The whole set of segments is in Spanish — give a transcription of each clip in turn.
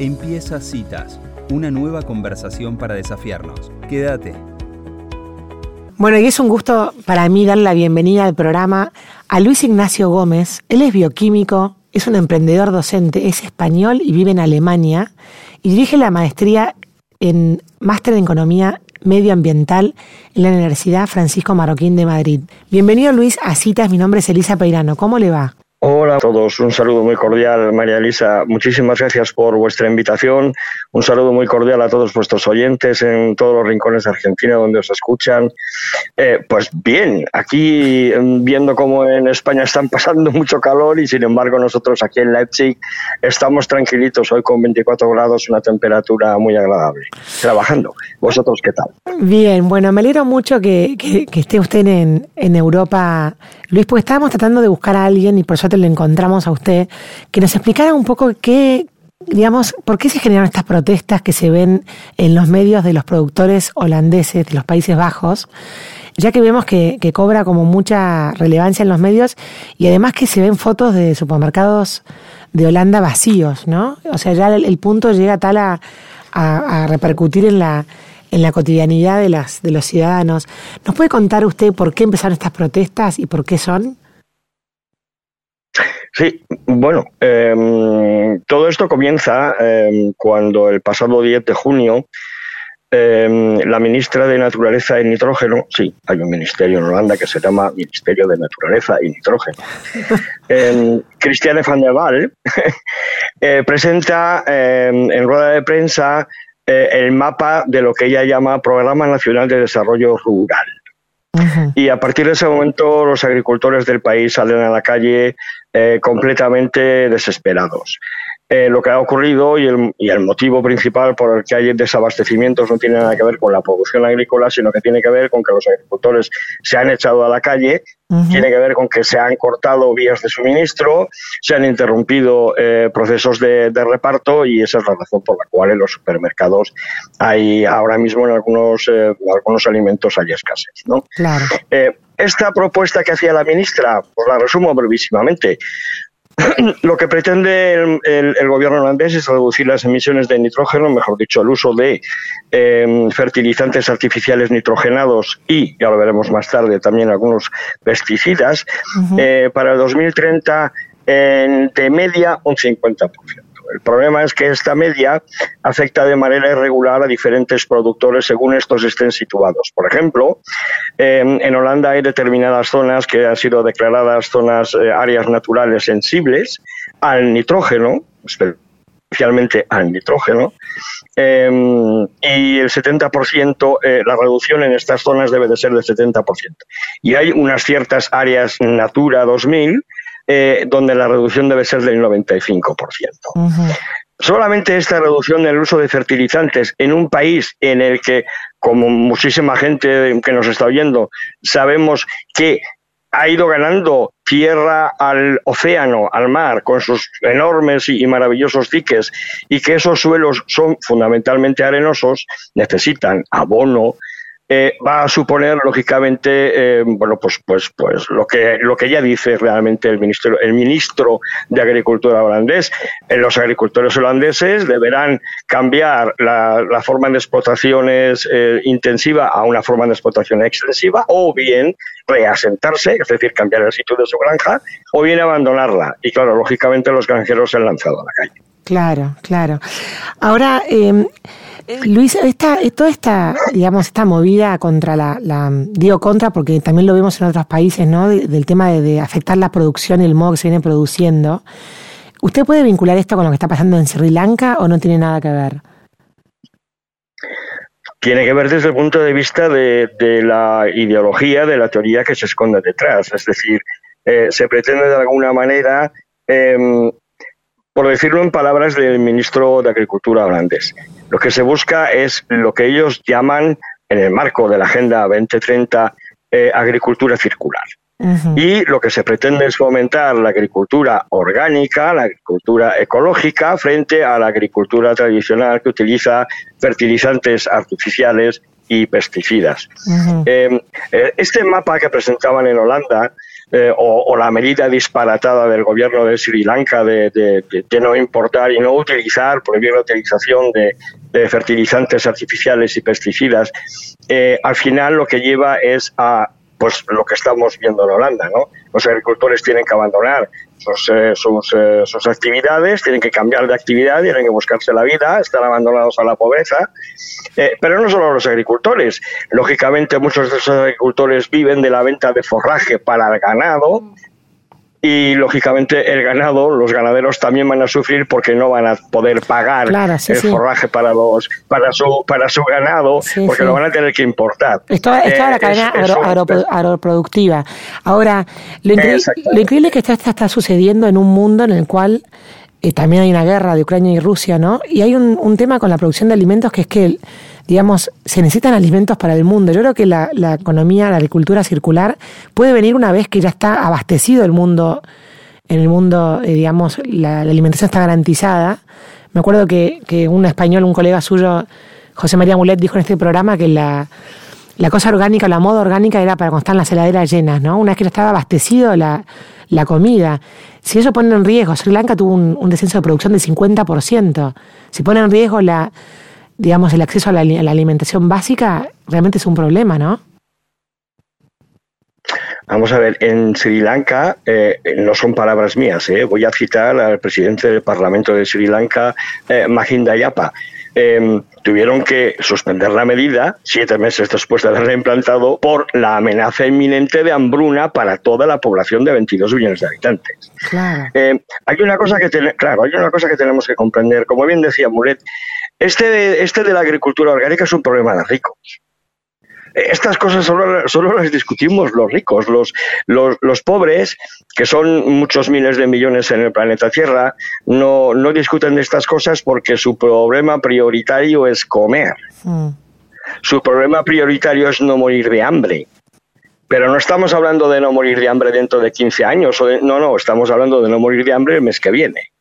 Empieza Citas, una nueva conversación para desafiarnos. Quédate. Bueno, y es un gusto para mí dar la bienvenida al programa a Luis Ignacio Gómez. Él es bioquímico, es un emprendedor docente, es español y vive en Alemania y dirige la maestría en máster en economía medioambiental en la Universidad Francisco Marroquín de Madrid. Bienvenido Luis a Citas, mi nombre es Elisa Peirano. ¿Cómo le va? Hola a todos, un saludo muy cordial, María Elisa. Muchísimas gracias por vuestra invitación. Un saludo muy cordial a todos vuestros oyentes en todos los rincones de Argentina donde os escuchan. Eh, pues bien, aquí mm, viendo cómo en España están pasando mucho calor y sin embargo nosotros aquí en Leipzig estamos tranquilitos hoy con 24 grados, una temperatura muy agradable, trabajando. ¿Vosotros qué tal? Bien, bueno, me alegro mucho que, esté usted en, en Europa, Luis, porque estábamos tratando de buscar a alguien y por eso le encontramos a usted, que nos explicara un poco qué, digamos, por qué se generaron estas protestas que se ven en los medios de los productores holandeses de los Países Bajos, ya que vemos que, cobra como mucha relevancia en los medios y además que se ven fotos de supermercados de Holanda vacíos, ¿no? O sea, ya el, punto llega tal a, a, repercutir en la, en la cotidianidad de, las, de los ciudadanos. ¿Nos puede contar usted por qué empezaron estas protestas y por qué son? Sí, bueno, em, todo esto comienza em, cuando el pasado 10 de junio em, la ministra de Naturaleza y Nitrógeno, sí, hay un ministerio en Holanda que se llama Ministerio de Naturaleza y Nitrógeno, Cristiane van der Waal, eh, presenta en rueda de prensa eh, el mapa de lo que ella llama Programa Nacional de Desarrollo Rural. Y a partir de ese momento los agricultores del país salen a la calle eh, completamente desesperados. Eh, lo que ha ocurrido y el, y el, motivo principal por el que hay desabastecimientos no tiene nada que ver con la producción agrícola, sino que tiene que ver con que los agricultores se han echado a la calle, tiene que ver con que se han cortado vías de suministro, se han interrumpido eh, procesos de, reparto y esa es la razón por la cual en los supermercados hay ahora mismo en algunos, algunos alimentos hay escasez. ¿no? Claro. Esta propuesta que hacía la ministra, pues la resumo brevísimamente. Lo que pretende el, gobierno holandés es reducir las emisiones de nitrógeno, mejor dicho, el uso de em, fertilizantes artificiales nitrogenados y, ya lo veremos más tarde, también algunos pesticidas, eh, para el 2030 en, de media un 50%. El problema es que esta media afecta de manera irregular a diferentes productores según estos estén situados. Por ejemplo, en Holanda hay determinadas zonas que han sido declaradas zonas, eh, áreas naturales sensibles al nitrógeno, especialmente al nitrógeno, em, y el 70%, eh, la reducción en estas zonas debe de ser del 70%. Y hay unas ciertas áreas Natura 2000 eh, donde la reducción debe ser del 95%. Solamente esta reducción del uso de fertilizantes en un país en el que, como muchísima gente que nos está oyendo, sabemos que ha ido ganando tierra al océano, al mar, con sus enormes y maravillosos diques, y que esos suelos son fundamentalmente arenosos, necesitan abono, eh, va a suponer lógicamente eh, bueno pues pues pues lo que lo que ya dice realmente el ministro el ministro de agricultura holandés. Eh, los agricultores holandeses deberán cambiar la, la forma de explotaciones intensiva a una forma de explotación extensiva o bien reasentarse es decir cambiar el sitio de su granja o bien abandonarla. Y claro lógicamente los granjeros se han lanzado a la calle claro claro ahora eh, Luis, esta, toda esta, digamos, esta movida contra la, digo contra porque también lo vemos en otros países, ¿no? del tema de, afectar la producción y el modo que se viene produciendo. ¿Usted puede vincular esto con lo que está pasando en Sri Lanka o no tiene nada que ver? Tiene que ver desde el punto de vista de, la ideología, de la teoría que se esconde detrás. Es decir, eh, se pretende de alguna manera em, por decirlo en palabras del ministro de Agricultura holandés. Lo que se busca es lo que ellos llaman, en el marco de la Agenda 2030, eh, agricultura circular. Y lo que se pretende es fomentar la agricultura orgánica, la agricultura ecológica, frente a la agricultura tradicional que utiliza fertilizantes artificiales y pesticidas. Eh, eh, este mapa que presentaban en Holanda eh, o, la medida disparatada del gobierno de Sri Lanka de, no importar y no utilizar, prohibir la utilización de, fertilizantes artificiales y pesticidas, eh, al final lo que lleva es a pues lo que estamos viendo en Holanda, ¿no? Los agricultores tienen que abandonar sus, eh, sus, actividades, tienen que cambiar de actividad, tienen que buscarse la vida, están abandonados a la pobreza. pero no solo los agricultores. Lógicamente, muchos de esos agricultores viven de la venta de forraje para el ganado y lógicamente el ganado, los ganaderos también van a sufrir porque no van a poder pagar el forraje para los para su para su ganado porque lo van a tener que importar. Esto, es la eh, cadena agroproductiva. Ahora, lo, increíble es que esto está, sucediendo en un mundo en el cual eh, también hay una guerra de Ucrania y Rusia, ¿no? Y hay un, un tema con la producción de alimentos que es que el, digamos, se necesitan alimentos para el mundo. Yo creo que la, economía, la agricultura circular puede venir una vez que ya está abastecido el mundo, en el mundo, eh, digamos, la, alimentación está garantizada. Me acuerdo que, un español, un colega suyo, José María Mulet, dijo en este programa que la, cosa orgánica, la moda orgánica era para cuando están las heladeras llenas, ¿no? Una vez que ya estaba abastecido la, comida. Si eso pone en riesgo, Sri Lanka tuvo un, un descenso de producción del 50%. Si pone en riesgo la, digamos, el acceso a la, alimentación básica realmente es un problema, ¿no? Vamos a ver, en Sri Lanka, eh, no son palabras mías, eh, voy a citar al presidente del Parlamento de Sri Lanka, eh, Mahinda Yapa. Em, tuvieron que suspender la medida siete meses después de haberla implantado por la amenaza inminente de hambruna para toda la población de 22 millones de habitantes. Em, hay una cosa que claro, hay una cosa que tenemos que comprender. Como bien decía Muret, este, este de la agricultura orgánica es un problema de ricos. Estas cosas solo, las discutimos los ricos, los, los, pobres, que son muchos miles de millones en el planeta Tierra, no, no discuten de estas cosas porque su problema prioritario es comer. Mm. Su problema prioritario es no morir de hambre. Pero no estamos hablando de no morir de hambre dentro de 15 años, o no, no, estamos hablando de no morir de hambre el mes que viene.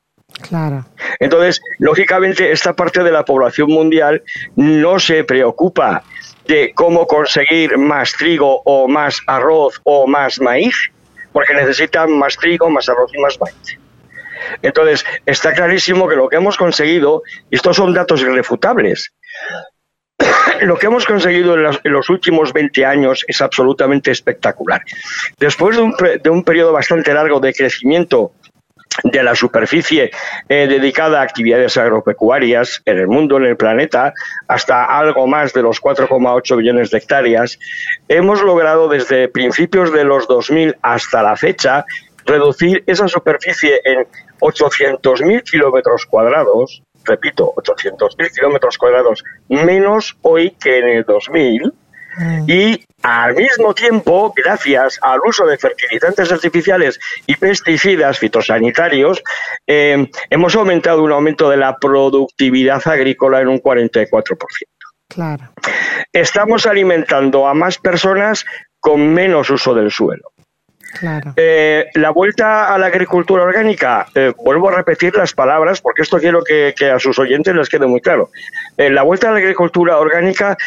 Entonces, lógicamente, esta parte de la población mundial no se preocupa de cómo conseguir más trigo o más arroz o más maíz, porque necesitan más trigo, más arroz y más maíz. Entonces, está clarísimo que lo que hemos conseguido, y estos son datos irrefutables, lo que hemos conseguido en los, últimos 20 años es absolutamente espectacular. Después de un, de un periodo bastante largo de crecimiento de la superficie eh, dedicada a actividades agropecuarias en el mundo, en el planeta, hasta algo más de los 4,8 billones de hectáreas, hemos logrado desde principios de los 2000 hasta la fecha reducir esa superficie en 800.000 kilómetros cuadrados, repito, 800.000 kilómetros cuadrados menos hoy que en el 2000, Mm. Y al mismo tiempo, gracias al uso de fertilizantes artificiales y pesticidas fitosanitarios, eh, hemos aumentado un aumento de la productividad agrícola en un 44%. Claro. Estamos alimentando a más personas con menos uso del suelo. Eh, la vuelta a la agricultura orgánica, eh, vuelvo a repetir las palabras porque esto quiero que, a sus oyentes les quede muy claro. Eh, la vuelta a la agricultura orgánica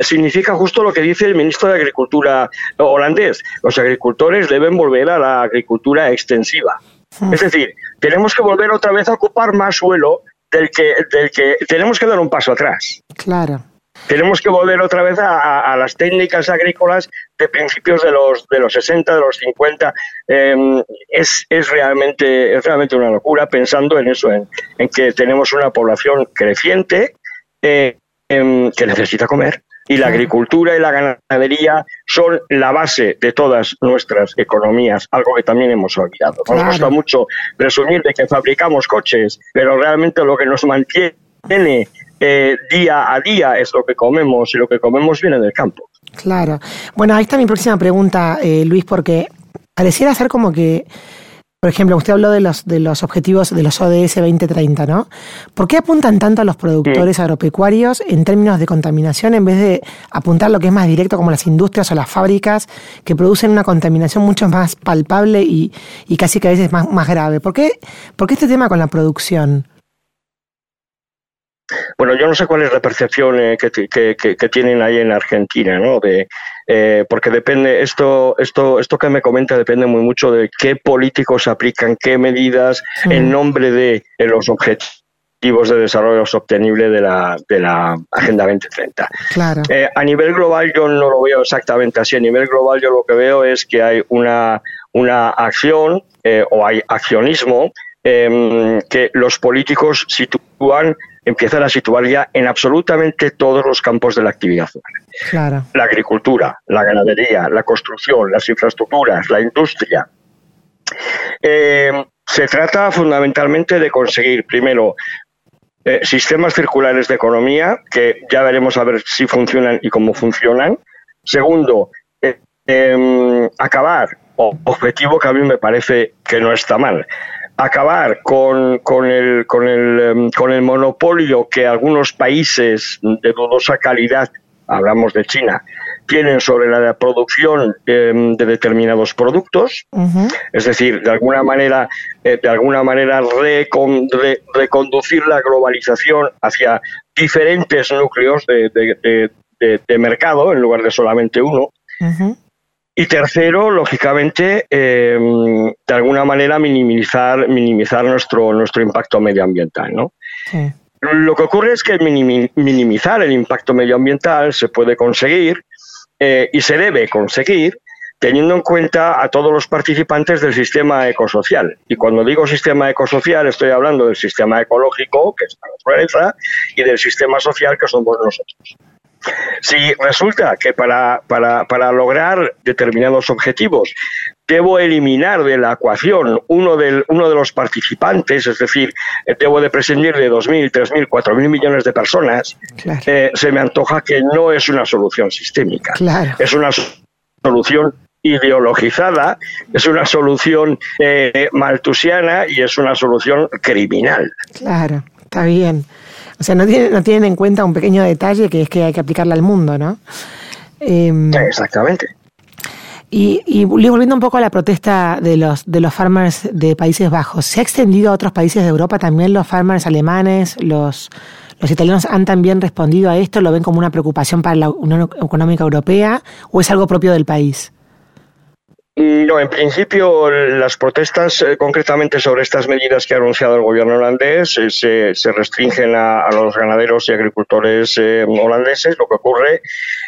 significa justo lo que dice el ministro de Agricultura holandés. Los agricultores deben volver a la agricultura extensiva. Hmm. Es decir, tenemos que volver otra vez a ocupar más suelo del que, del que tenemos que dar un paso atrás. Claro tenemos que volver otra vez a, las técnicas agrícolas de principios de los de los 60, de los 50. Em, es, es, realmente, es realmente una locura pensando en eso, en, que tenemos una población creciente eh, em, que necesita comer. Y la agricultura y la ganadería son la base de todas nuestras economías, algo que también hemos olvidado. Nos gusta mucho presumir de que fabricamos coches, pero realmente lo que nos mantiene eh, día a día es lo que comemos y lo que comemos viene del campo. Claro. Bueno, ahí está mi próxima pregunta, eh, Luis, porque pareciera ser como que, por ejemplo, usted habló de los, de los objetivos de los ODS 2030, ¿no? ¿Por qué apuntan tanto a los productores agropecuarios en términos de contaminación en vez de apuntar lo que es más directo como las industrias o las fábricas que producen una contaminación mucho más palpable y, y casi que a veces más, más grave? ¿Por qué, ¿Por qué este tema con la producción? Bueno, yo no sé cuál es la percepción eh, que, que, que, tienen ahí en Argentina, ¿no? De, eh, porque depende, esto, esto, esto que me comenta depende muy mucho de qué políticos aplican qué medidas en nombre de los objetivos de desarrollo sostenible de la, de la Agenda 2030. Claro. Eh, a nivel global yo no lo veo exactamente así. A nivel global yo lo que veo es que hay una, una acción eh, o hay accionismo em, que los políticos sitúan, empiezan a situar ya en absolutamente todos los campos de la actividad humana. Claro. La agricultura, la ganadería, la construcción, las infraestructuras, la industria. Em, se trata fundamentalmente de conseguir, primero, eh, sistemas circulares de economía, que ya veremos a ver si funcionan y cómo funcionan. Segundo, eh, em, acabar, objetivo que a mí me parece que no está mal, acabar con, con, el, con, el, em, con el monopolio que algunos países de dudosa calidad, hablamos de China, tienen sobre la producción em, de determinados productos, es decir, de alguna manera, eh, de alguna manera reconducir la globalización hacia diferentes núcleos de, mercado en lugar de solamente uno. Y tercero, lógicamente, em, de alguna manera minimizar, minimizar nuestro, nuestro impacto medioambiental, ¿no? Lo que ocurre es que minimizar el impacto medioambiental se puede conseguir eh, y se debe conseguir teniendo en cuenta a todos los participantes del sistema ecosocial. Y cuando digo sistema ecosocial estoy hablando del sistema ecológico, que es la naturaleza, y del sistema social, que somos nosotros. Si resulta que para, para, para lograr determinados objetivos debo eliminar de la ecuación uno, del, uno de los participantes, es decir, debo de prescindir de 2.000, 3.000, 4.000 millones de personas, eh, se me antoja que no es una solución sistémica. Es una solución ideologizada, es una solución eh, maltusiana y es una solución criminal. Claro, está bien. O sea, no tienen, no tienen en cuenta un pequeño detalle que es que hay que aplicarla al mundo, ¿no? Em, Exactamente. Y, y, volviendo un poco a la protesta de los, de los farmers de Países Bajos, ¿se ha extendido a otros países de Europa también los farmers alemanes, los, los italianos han también respondido a esto? ¿Lo ven como una preocupación para la Unión Económica Europea o es algo propio del país? No, en principio las protestas eh, concretamente sobre estas medidas que ha anunciado el gobierno holandés eh, se, restringen a, los ganaderos y agricultores eh, holandeses. Lo que ocurre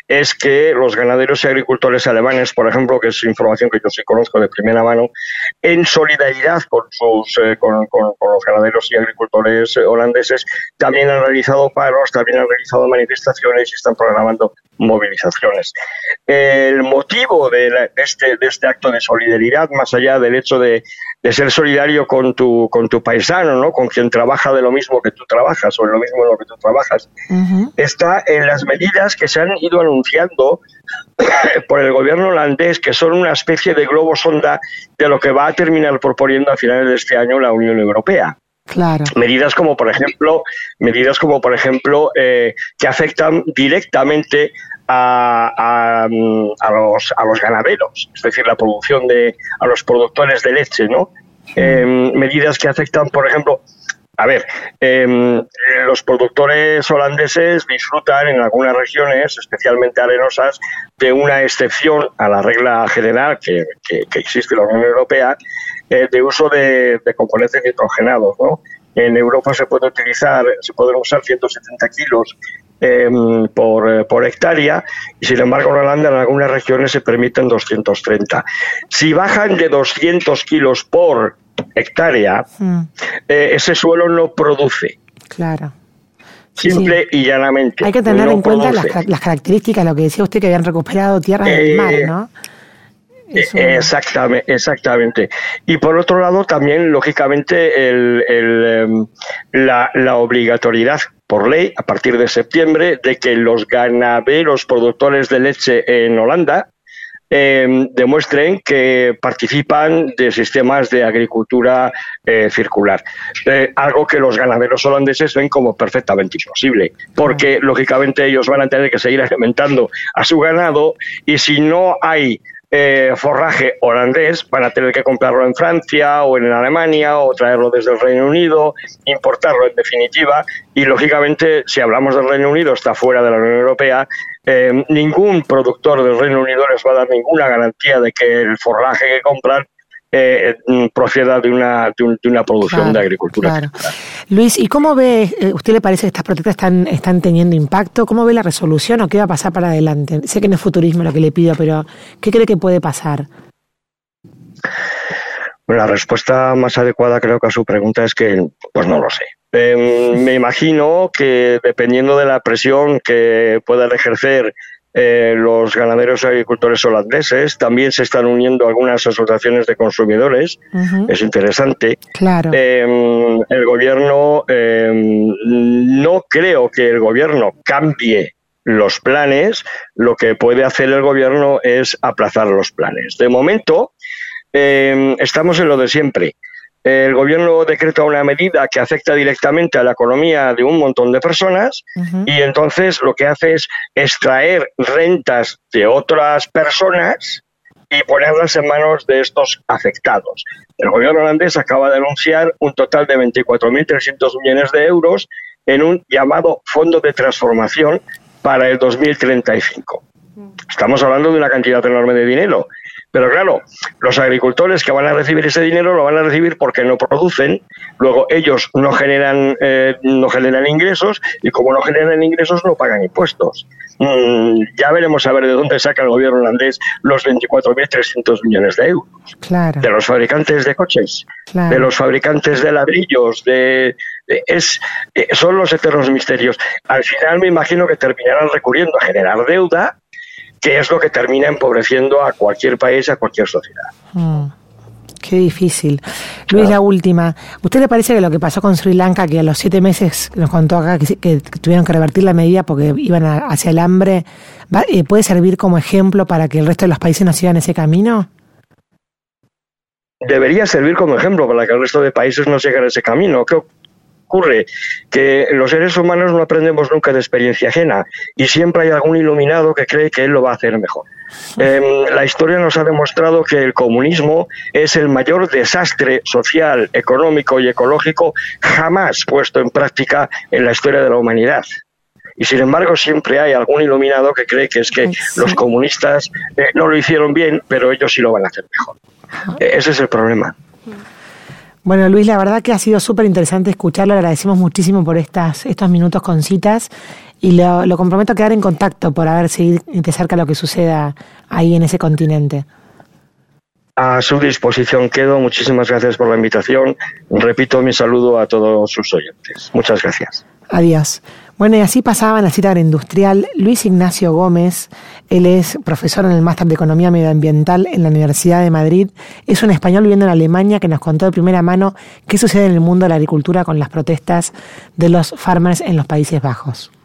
es que los ganaderos y agricultores alemanes, por ejemplo, que es información que yo sí conozco de primera mano, en solidaridad con, sus, con, los ganaderos y agricultores holandeses, también han realizado paros, también han realizado manifestaciones y están programando movilizaciones. El motivo de, este, de este acto de solidaridad, más allá del hecho de, ser solidario con tu, con tu paisano, ¿no? con quien trabaja de lo mismo que tú trabajas o en lo mismo en lo que tú trabajas, está en las medidas que se han ido anunciando por el gobierno holandés, que son una especie de globo sonda de lo que va a terminar proponiendo a finales de este año la Unión Europea. Claro. Medidas como, por ejemplo, medidas como, por ejemplo, eh, que afectan directamente a, los, a los ganaderos, es decir, la producción de, a los productores de leche, ¿no? Em, medidas que afectan, por ejemplo, a ver, em, los productores holandeses disfrutan en algunas regiones, especialmente arenosas, de una excepción a la regla general que, existe en la Unión Europea eh, de uso de, componentes nitrogenados. ¿no? En Europa se puede utilizar, se pueden usar 170 kilos em, por, eh, por, hectárea y sin embargo en Holanda en algunas regiones se permiten 230. Si bajan de 200 kilos por hectárea, hmm. eh, ese suelo no produce. Claro. Simple y llanamente. Hay que tener en cuenta las, características, lo que decía usted, que habían recuperado tierras del mar, eh, ¿no? Eh, exactamente, exactamente. Y por otro lado, también, lógicamente, el, em, la, la, obligatoriedad por ley, a partir de septiembre, de que los ganaderos productores de leche en Holanda Em, demuestren que participan de sistemas de agricultura eh, circular. Eh, algo que los ganaderos holandeses ven como perfectamente imposible, porque lógicamente ellos van a tener que seguir alimentando a su ganado y si no hay eh, forraje holandés, van a tener que comprarlo en Francia o en Alemania o traerlo desde el Reino Unido, importarlo en definitiva. Y lógicamente, si hablamos del Reino Unido, está fuera de la Unión Europea, eh, ningún productor del Reino Unido les va a dar ninguna garantía de que el forraje que compran eh, mm, proceda de una, de, una producción de agricultura. Luis, ¿y cómo ve, eh, usted le parece que estas protestas están, están teniendo impacto? ¿Cómo ve la resolución o qué va a pasar para adelante? Sé que no es futurismo lo que le pido, pero ¿qué cree que puede pasar? la respuesta más adecuada creo que a su pregunta es que, pues no lo sé. Em, me imagino que dependiendo de la presión que puedan ejercer eh, los ganaderos y agricultores holandeses. También se están uniendo algunas asociaciones de consumidores. Es interesante. Claro. Em, el gobierno, em, no creo que el gobierno cambie los planes. Lo que puede hacer el gobierno es aplazar los planes. De momento, em, estamos en lo de siempre el gobierno decreta una medida que afecta directamente a la economía de un montón de personas y entonces lo que hace es extraer rentas de otras personas y ponerlas en manos de estos afectados. El gobierno holandés acaba de anunciar un total de 24.300 millones de euros en un llamado Fondo de Transformación para el 2035. Estamos hablando de una cantidad enorme de dinero pero claro, los agricultores que van a recibir ese dinero lo van a recibir porque no producen, luego ellos no generan, eh, no generan ingresos y como no generan ingresos no pagan impuestos. Mm, ya veremos a ver de dónde saca el gobierno holandés los 24.300 millones de euros. Claro. De los fabricantes de coches, de los fabricantes de ladrillos, de, es, eh, son los eternos misterios. Al final me imagino que terminarán recurriendo a generar deuda que es lo que termina empobreciendo a cualquier país, a cualquier sociedad. Mm, qué difícil. Luis, la última. ¿Usted le parece que lo que pasó con Sri Lanka, que a los siete meses nos contó acá que, tuvieron que revertir la medida porque iban hacia el hambre, eh, puede servir como ejemplo para que el resto de los países no sigan ese camino? Debería servir como ejemplo para que el resto de países no sigan ese camino. ¿Qué, ocurre? Que los seres humanos no aprendemos nunca de experiencia ajena y siempre hay algún iluminado que cree que él lo va a hacer mejor. Em, la historia nos ha demostrado que el comunismo es el mayor desastre social, económico y ecológico jamás puesto en práctica en la historia de la humanidad. Y sin embargo siempre hay algún iluminado que cree que es que los comunistas eh, no lo hicieron bien, pero ellos sí lo van a hacer mejor. ese es el problema. Bueno, Luis, la verdad que ha sido súper interesante escucharlo. Le agradecemos muchísimo por estas, estos minutos con citas y lo, lo, comprometo a quedar en contacto por ver si de cerca lo que suceda ahí en ese continente. A su disposición quedo. Muchísimas gracias por la invitación. Repito mi saludo a todos sus oyentes. Muchas gracias. Adiós. Bueno, y así pasaba en la cita agroindustrial Luis Ignacio Gómez. Él es profesor en el Máster de Economía Medioambiental en la Universidad de Madrid. Es un español viviendo en Alemania que nos contó de primera mano qué sucede en el mundo de la agricultura con las protestas de los farmers en los Países Bajos.